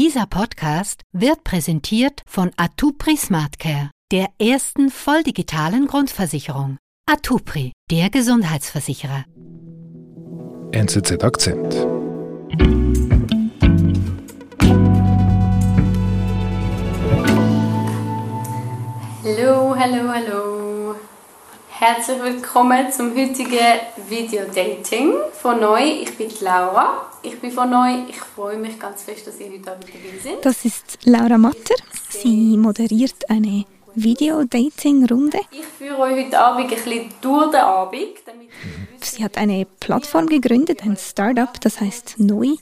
Dieser Podcast wird präsentiert von Atupri SmartCare, der ersten volldigitalen Grundversicherung. Atupri, der Gesundheitsversicherer. NZZ Akzent. Hallo, hallo, hallo. Herzlich willkommen zum heutigen Video-Dating von Neu. Ich bin Laura. Ich bin von Neu. Ich freue mich ganz fest, dass ihr heute Abend dabei sind. Das ist Laura Matter. Sie moderiert eine Video-Dating-Runde. Ich führe euch heute Abend ein bisschen durch den Abend. Damit Sie hat eine Plattform gegründet, ein Startup, das heißt Neu.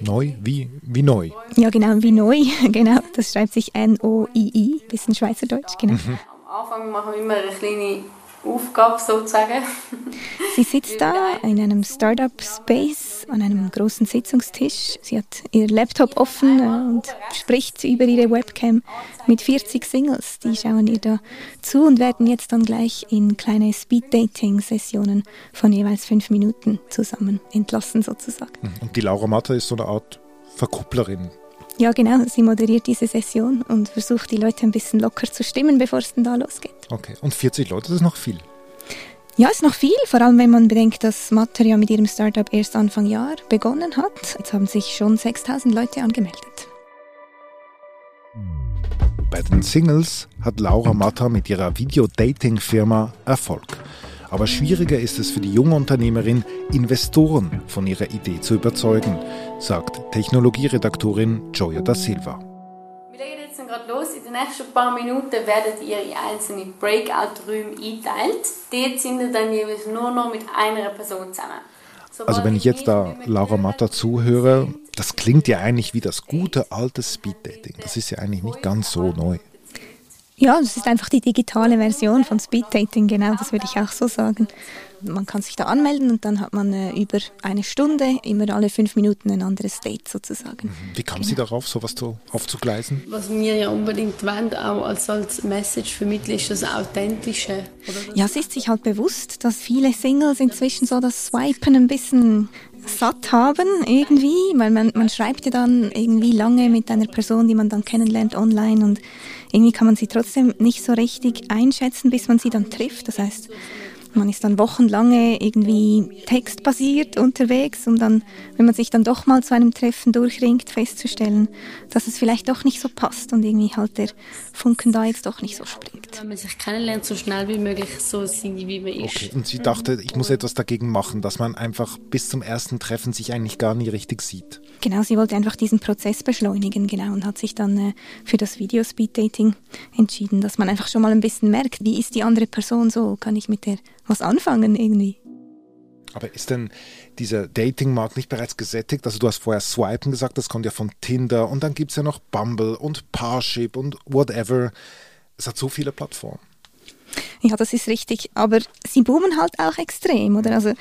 Neu? Wie, wie neu? Ja, genau, wie Neu. Genau, das schreibt sich N-O-I-I, bisschen Schweizerdeutsch, genau. am Anfang machen wir immer eine kleine Aufgabe sozusagen. Sie sitzt da in einem Startup-Space an einem großen Sitzungstisch. Sie hat ihr Laptop offen und spricht über ihre Webcam mit 40 Singles. Die schauen ihr da zu und werden jetzt dann gleich in kleine Speed-Dating-Sessionen von jeweils fünf Minuten zusammen entlassen sozusagen. Und die Laura Matter ist so eine Art Verkupplerin. Ja, genau. Sie moderiert diese Session und versucht die Leute ein bisschen locker zu stimmen, bevor es denn da losgeht. Okay. Und 40 Leute, das ist noch viel. Ja, ist noch viel, vor allem wenn man bedenkt, dass Matter ja mit ihrem Startup erst Anfang Jahr begonnen hat. Jetzt haben sich schon 6000 Leute angemeldet. Bei den Singles hat Laura Matter mit ihrer Video-Dating-Firma Erfolg. Aber schwieriger ist es für die junge Unternehmerin, Investoren von ihrer Idee zu überzeugen, sagt Technologieredaktorin Joya da Silva. Wir legen jetzt gerade los. In den nächsten paar Minuten werdet ihr in einzelne Breakout-Räume eingeteilt. Dort sind ihr dann jeweils nur noch mit einer Person zusammen. Also wenn ich jetzt da Laura Matter zuhöre, das klingt ja eigentlich wie das gute alte Speed-Dating. Das ist ja eigentlich nicht ganz so neu. Ja, das ist einfach die digitale Version von Speed Dating, genau, das würde ich auch so sagen. Man kann sich da anmelden und dann hat man äh, über eine Stunde, immer alle fünf Minuten ein anderes Date sozusagen. Wie kam sie darauf, sowas zu, aufzugleisen? Was wir ja unbedingt wollen, auch als, als Message vermitteln, ist das Authentische. Oder? Ja, sie ist sich halt bewusst, dass viele Singles inzwischen so das Swipen ein bisschen satt haben irgendwie, weil man, man schreibt ja dann irgendwie lange mit einer Person, die man dann kennenlernt online und irgendwie kann man sie trotzdem nicht so richtig einschätzen, bis man sie dann trifft. Das heißt, man ist dann wochenlange irgendwie textbasiert unterwegs, um dann, wenn man sich dann doch mal zu einem Treffen durchringt, festzustellen, dass es vielleicht doch nicht so passt und irgendwie halt der Funken da jetzt doch nicht so springt. Wenn man sich kennenlernt, so schnell wie möglich so sein, wie man ist. Okay. Und sie dachte, ich muss etwas dagegen machen, dass man einfach bis zum ersten Treffen sich eigentlich gar nie richtig sieht. Genau, sie wollte einfach diesen Prozess beschleunigen, genau, und hat sich dann äh, für das Video Speed Dating entschieden, dass man einfach schon mal ein bisschen merkt, wie ist die andere Person so, kann ich mit der was anfangen irgendwie. Aber ist denn dieser Dating-Markt nicht bereits gesättigt? Also du hast vorher Swipen gesagt, das kommt ja von Tinder und dann gibt es ja noch Bumble und Parship und whatever. Es hat so viele Plattformen. Ja, das ist richtig. Aber sie boomen halt auch extrem, oder? Also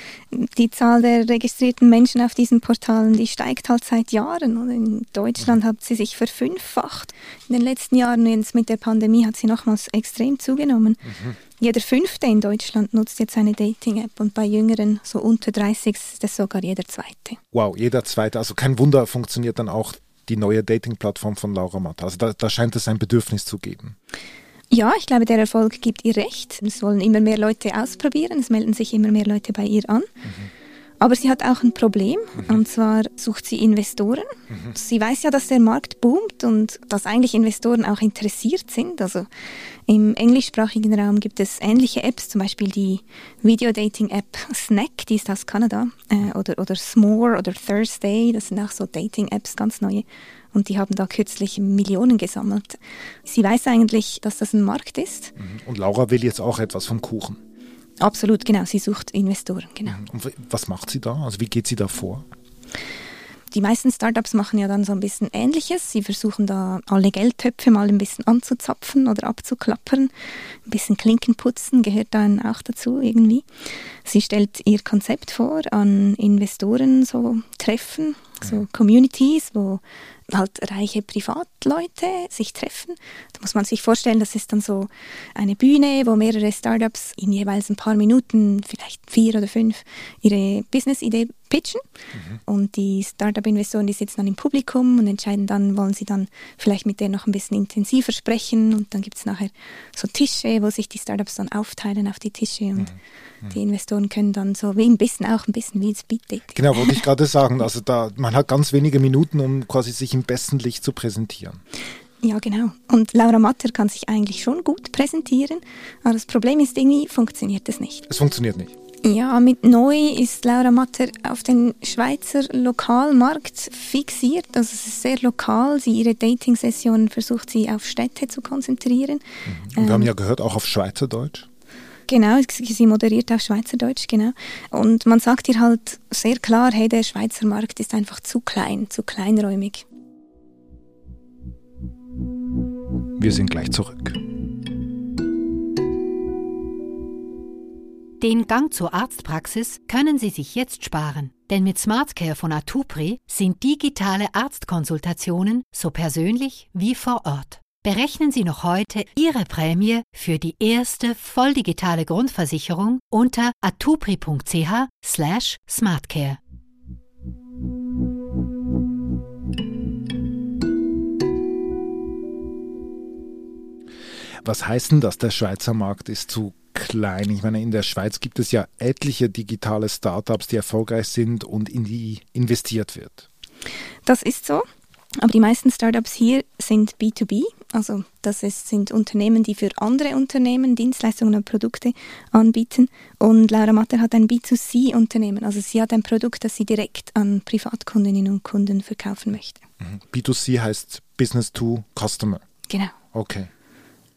die Zahl der registrierten Menschen auf diesen Portalen, die steigt halt seit Jahren. Oder? In Deutschland hat sie sich verfünffacht. In den letzten Jahren, jetzt mit der Pandemie, hat sie nochmals extrem zugenommen. Mhm. Jeder Fünfte in Deutschland nutzt jetzt eine Dating-App und bei Jüngeren, so unter 30, ist das sogar jeder Zweite. Wow, jeder Zweite. Also kein Wunder, funktioniert dann auch die neue Dating-Plattform von Laura Matta. Also da, da scheint es ein Bedürfnis zu geben. Ja, ich glaube, der Erfolg gibt ihr recht. Es wollen immer mehr Leute ausprobieren, es melden sich immer mehr Leute bei ihr an. Aber sie hat auch ein Problem, und zwar sucht sie Investoren. Sie weiß ja, dass der Markt boomt und dass eigentlich Investoren auch interessiert sind. Also im englischsprachigen Raum gibt es ähnliche Apps, zum Beispiel die Video-Dating-App Snack, die ist aus Kanada, äh, oder, oder S'more oder Thursday, das sind auch so Dating-Apps, ganz neue. Und die haben da kürzlich Millionen gesammelt. Sie weiß eigentlich, dass das ein Markt ist. Und Laura will jetzt auch etwas vom Kuchen. Absolut, genau. Sie sucht Investoren, genau. Und w- was macht sie da? Also wie geht sie da vor? Die meisten Startups machen ja dann so ein bisschen Ähnliches. Sie versuchen da alle Geldtöpfe mal ein bisschen anzuzapfen oder abzuklappern. Ein bisschen Klinken putzen gehört dann auch dazu irgendwie. Sie stellt ihr Konzept vor an Investoren, so Treffen, so Communities, wo halt reiche Privatleute sich treffen. Da muss man sich vorstellen, das ist dann so eine Bühne, wo mehrere Startups in jeweils ein paar Minuten, vielleicht vier oder fünf, ihre Business-Idee pitchen. Mhm. Und die Startup-Investoren, die sitzen dann im Publikum und entscheiden dann, wollen sie dann vielleicht mit der noch ein bisschen intensiver sprechen. Und dann gibt es nachher so Tische, wo sich die Startups dann aufteilen auf die Tische und mhm. Die Investoren können dann so wie ein bisschen auch ein bisschen wie Speed Dating. Genau, wollte ich gerade sagen. Also da, man hat ganz wenige Minuten, um quasi sich im besten Licht zu präsentieren. Ja, genau. Und Laura Matter kann sich eigentlich schon gut präsentieren, aber das Problem ist, irgendwie funktioniert es nicht. Es funktioniert nicht. Ja, mit neu ist Laura Matter auf den Schweizer Lokalmarkt fixiert. Also es ist sehr lokal. Sie ihre Dating-Sessionen versucht sie auf Städte zu konzentrieren. Mhm. Wir ähm, haben ja gehört, auch auf Schweizerdeutsch. Genau, sie moderiert auf Schweizerdeutsch, genau. Und man sagt ihr halt sehr klar, hey, der Schweizer Markt ist einfach zu klein, zu kleinräumig. Wir sind gleich zurück. Den Gang zur Arztpraxis können Sie sich jetzt sparen, denn mit SmartCare von Atupri sind digitale Arztkonsultationen so persönlich wie vor Ort. Berechnen Sie noch heute Ihre Prämie für die erste volldigitale Grundversicherung unter atupri.ch Was heißt denn das, der Schweizer Markt ist zu klein? Ich meine, in der Schweiz gibt es ja etliche digitale Startups, die erfolgreich sind und in die investiert wird. Das ist so. Aber die meisten Startups hier sind B2B, also das ist, sind Unternehmen, die für andere Unternehmen Dienstleistungen und Produkte anbieten. Und Laura Matter hat ein B2C-Unternehmen, also sie hat ein Produkt, das sie direkt an Privatkundinnen und Kunden verkaufen möchte. Mhm. B2C heißt Business to Customer. Genau. Okay.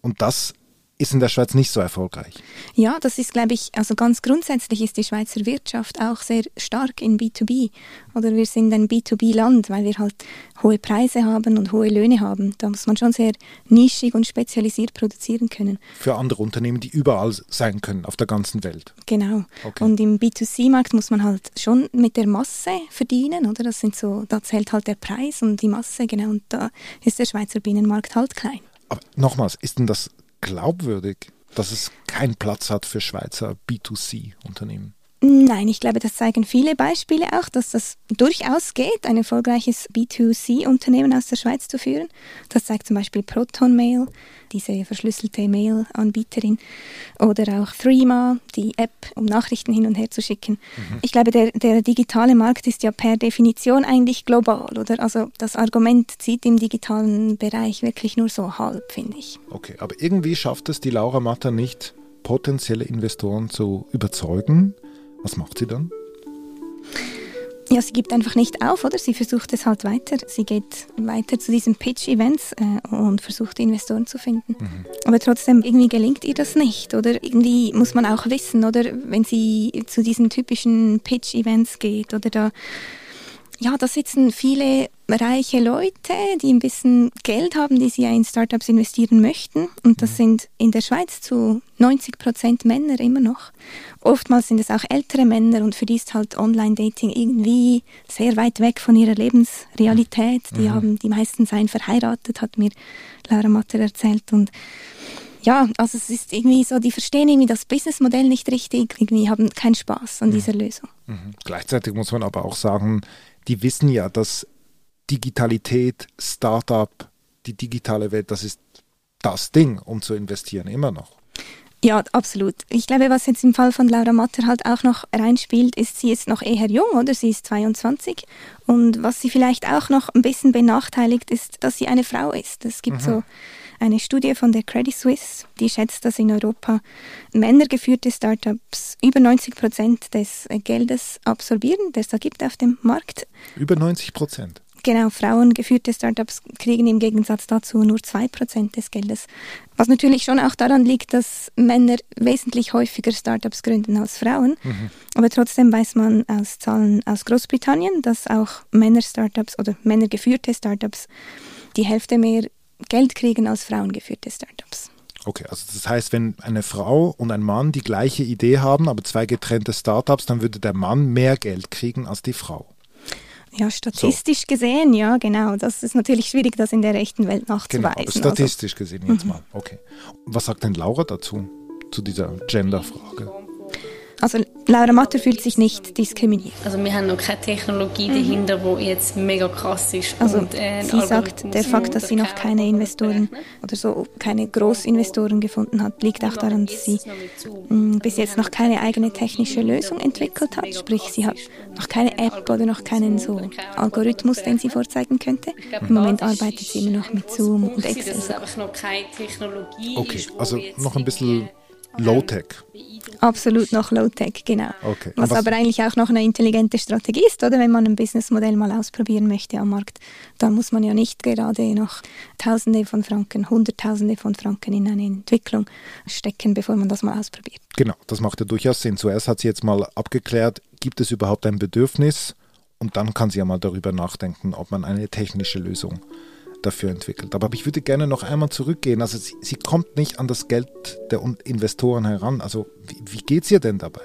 Und das ist in der Schweiz nicht so erfolgreich. Ja, das ist, glaube ich, also ganz grundsätzlich ist die Schweizer Wirtschaft auch sehr stark in B2B. Oder wir sind ein B2B-Land, weil wir halt hohe Preise haben und hohe Löhne haben. Da muss man schon sehr nischig und spezialisiert produzieren können. Für andere Unternehmen, die überall sein können, auf der ganzen Welt. Genau. Okay. Und im B2C-Markt muss man halt schon mit der Masse verdienen, oder? Das sind so, da zählt halt der Preis und die Masse, genau. Und da ist der Schweizer Binnenmarkt halt klein. Aber nochmals, ist denn das glaubwürdig, dass es keinen Platz hat für Schweizer B2C-Unternehmen? Nein, ich glaube, das zeigen viele Beispiele auch, dass das durchaus geht, ein erfolgreiches B2C-Unternehmen aus der Schweiz zu führen. Das zeigt zum Beispiel Proton Mail, diese verschlüsselte Mail-Anbieterin, oder auch Threema, die App, um Nachrichten hin und her zu schicken. Mhm. Ich glaube, der, der digitale Markt ist ja per Definition eigentlich global, oder? Also das Argument zieht im digitalen Bereich wirklich nur so halb, finde ich. Okay, aber irgendwie schafft es die Laura Matter nicht, potenzielle Investoren zu überzeugen, was macht sie dann? Ja, sie gibt einfach nicht auf, oder? Sie versucht es halt weiter. Sie geht weiter zu diesen Pitch-Events äh, und versucht Investoren zu finden. Mhm. Aber trotzdem, irgendwie gelingt ihr das nicht, oder? Irgendwie muss man auch wissen, oder? Wenn sie zu diesen typischen Pitch-Events geht, oder da ja, da sitzen viele reiche Leute, die ein bisschen Geld haben, die sie ja in Startups investieren möchten. Und das mhm. sind in der Schweiz zu 90 Prozent Männer immer noch. Oftmals sind es auch ältere Männer und für die ist halt Online-Dating irgendwie sehr weit weg von ihrer Lebensrealität. Die mhm. haben, die meisten seien verheiratet, hat mir Laura Matter erzählt. Und ja, also es ist irgendwie so, die verstehen irgendwie das Businessmodell nicht richtig, irgendwie haben keinen Spaß an mhm. dieser Lösung. Mhm. Gleichzeitig muss man aber auch sagen, die wissen ja, dass Digitalität, Startup, die digitale Welt, das ist das Ding, um zu investieren, immer noch. Ja, absolut. Ich glaube, was jetzt im Fall von Laura Matter halt auch noch reinspielt, ist, sie ist noch eher jung, oder? Sie ist 22. Und was sie vielleicht auch noch ein bisschen benachteiligt, ist, dass sie eine Frau ist. Es gibt mhm. so eine Studie von der Credit Suisse, die schätzt, dass in Europa männergeführte Startups über 90 Prozent des Geldes absorbieren, das es gibt auf dem Markt. Über 90 Prozent? Genau, frauengeführte Startups kriegen im Gegensatz dazu nur 2% des Geldes. Was natürlich schon auch daran liegt, dass Männer wesentlich häufiger Startups gründen als Frauen. Mhm. Aber trotzdem weiß man aus Zahlen aus Großbritannien, dass auch Männer-Startups oder männergeführte Startups die Hälfte mehr Geld kriegen als frauengeführte Startups. Okay, also das heißt, wenn eine Frau und ein Mann die gleiche Idee haben, aber zwei getrennte Startups, dann würde der Mann mehr Geld kriegen als die Frau. Ja, statistisch so. gesehen, ja, genau. Das ist natürlich schwierig, das in der echten Welt nachzuweisen. Genau, statistisch also. gesehen jetzt mhm. mal. Okay. Was sagt denn Laura dazu, zu dieser Gender-Frage? Also Laura Matter fühlt sich nicht diskriminiert. Also wir haben noch keine Technologie mhm. dahinter, die jetzt mega krass ist. Also und, äh, sie sagt, der Fakt, dass sie noch keine Investoren oder so keine Großinvestoren gefunden hat, liegt auch daran, dass sie mh, mm, bis jetzt noch keine eigene technische Lösung entwickelt hat. Sprich, sie hat noch keine App oder noch keinen so Algorithmus, den sie vorzeigen könnte. Im Moment arbeitet sie immer noch mit Zoom und Excel. Okay, also noch ein bisschen Low-Tech. Absolut noch Low-Tech, genau. Okay. Was, aber eigentlich auch noch eine intelligente Strategie ist, oder? Wenn man ein Businessmodell mal ausprobieren möchte am Markt, dann muss man ja nicht gerade noch Tausende von Franken, Hunderttausende von Franken in eine Entwicklung stecken, bevor man das mal ausprobiert. Genau, das macht ja durchaus Sinn. Zuerst hat sie jetzt mal abgeklärt, gibt es überhaupt ein Bedürfnis? Und dann kann sie ja mal darüber nachdenken, ob man eine technische Lösung dafür entwickelt. Aber ich würde gerne noch einmal zurückgehen. Also sie, sie kommt nicht an das Geld der Investoren heran. Also wie, wie geht es ihr denn dabei?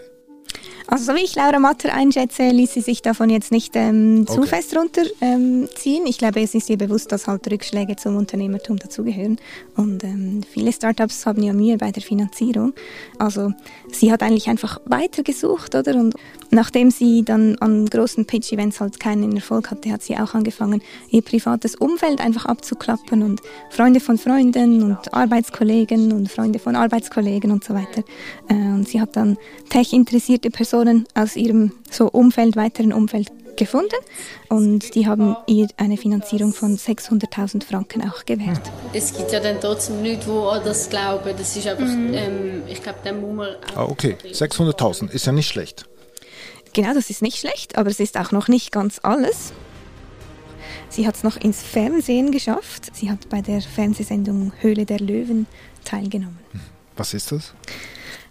Also so wie ich Laura Matter einschätze, ließ sie sich davon jetzt nicht ähm, zu okay. fest runterziehen. Ähm, ich glaube, es ist ihr bewusst, dass halt Rückschläge zum Unternehmertum dazugehören. Und ähm, viele Startups haben ja Mühe bei der Finanzierung. Also sie hat eigentlich einfach weitergesucht, oder? Und nachdem sie dann an großen Pitch-Events halt keinen Erfolg hatte, hat sie auch angefangen, ihr privates Umfeld einfach abzuklappen und Freunde von Freunden und Arbeitskollegen und Freunde von Arbeitskollegen und so weiter. Äh, und sie hat dann tech-interessierte Personen Personen aus ihrem so Umfeld, weiteren Umfeld gefunden und die haben ihr eine Finanzierung von 600.000 Franken auch gewährt. Es gibt ja dann trotzdem Leute, die das glauben. Das ist einfach, mhm. ähm, ich glaube, dann muss man Ah, okay, 600.000 ist ja nicht schlecht. Genau, das ist nicht schlecht, aber es ist auch noch nicht ganz alles. Sie hat es noch ins Fernsehen geschafft. Sie hat bei der Fernsehsendung Höhle der Löwen teilgenommen. Was ist das?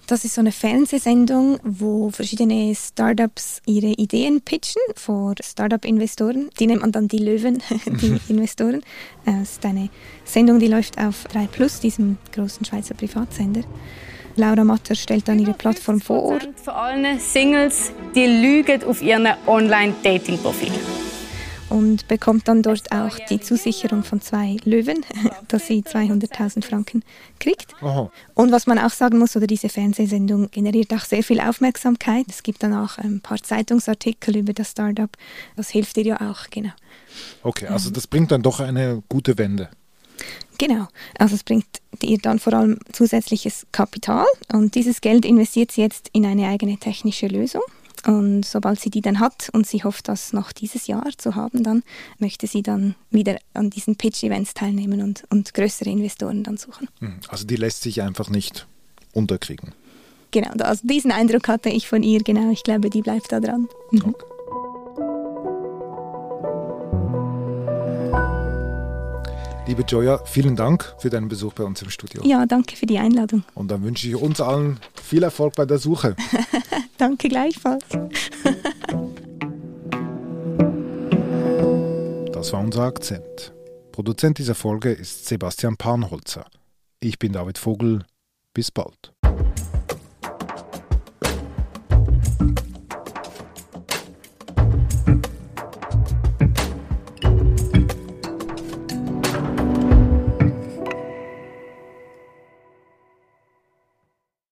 Das ist so eine Fernsehsendung, wo verschiedene Startups ihre Ideen pitchen vor Startup-Investoren. Die nennt man dann die Löwen, die Investoren. Es ist eine Sendung, die läuft auf 3 Plus, diesem großen Schweizer Privatsender. Laura Matter stellt dann ihre Plattform vor. Von allen Singles, die lügen auf ihren Online-Dating-Profil und bekommt dann dort auch die Zusicherung von zwei Löwen, dass sie 200.000 Franken kriegt. Aha. Und was man auch sagen muss, oder diese Fernsehsendung generiert auch sehr viel Aufmerksamkeit. Es gibt dann auch ein paar Zeitungsartikel über das Startup. Das hilft ihr ja auch, genau. Okay, also das bringt dann doch eine gute Wende. Genau, also es bringt ihr dann vor allem zusätzliches Kapital und dieses Geld investiert sie jetzt in eine eigene technische Lösung. Und sobald sie die dann hat und sie hofft, das noch dieses Jahr zu haben, dann möchte sie dann wieder an diesen Pitch-Events teilnehmen und, und größere Investoren dann suchen. Hm, also die lässt sich einfach nicht unterkriegen. Genau, also diesen Eindruck hatte ich von ihr, genau. Ich glaube, die bleibt da dran. Okay. Liebe Joya, vielen Dank für deinen Besuch bei uns im Studio. Ja, danke für die Einladung. Und dann wünsche ich uns allen viel Erfolg bei der Suche. danke gleichfalls. das war unser Akzent. Produzent dieser Folge ist Sebastian Panholzer. Ich bin David Vogel. Bis bald.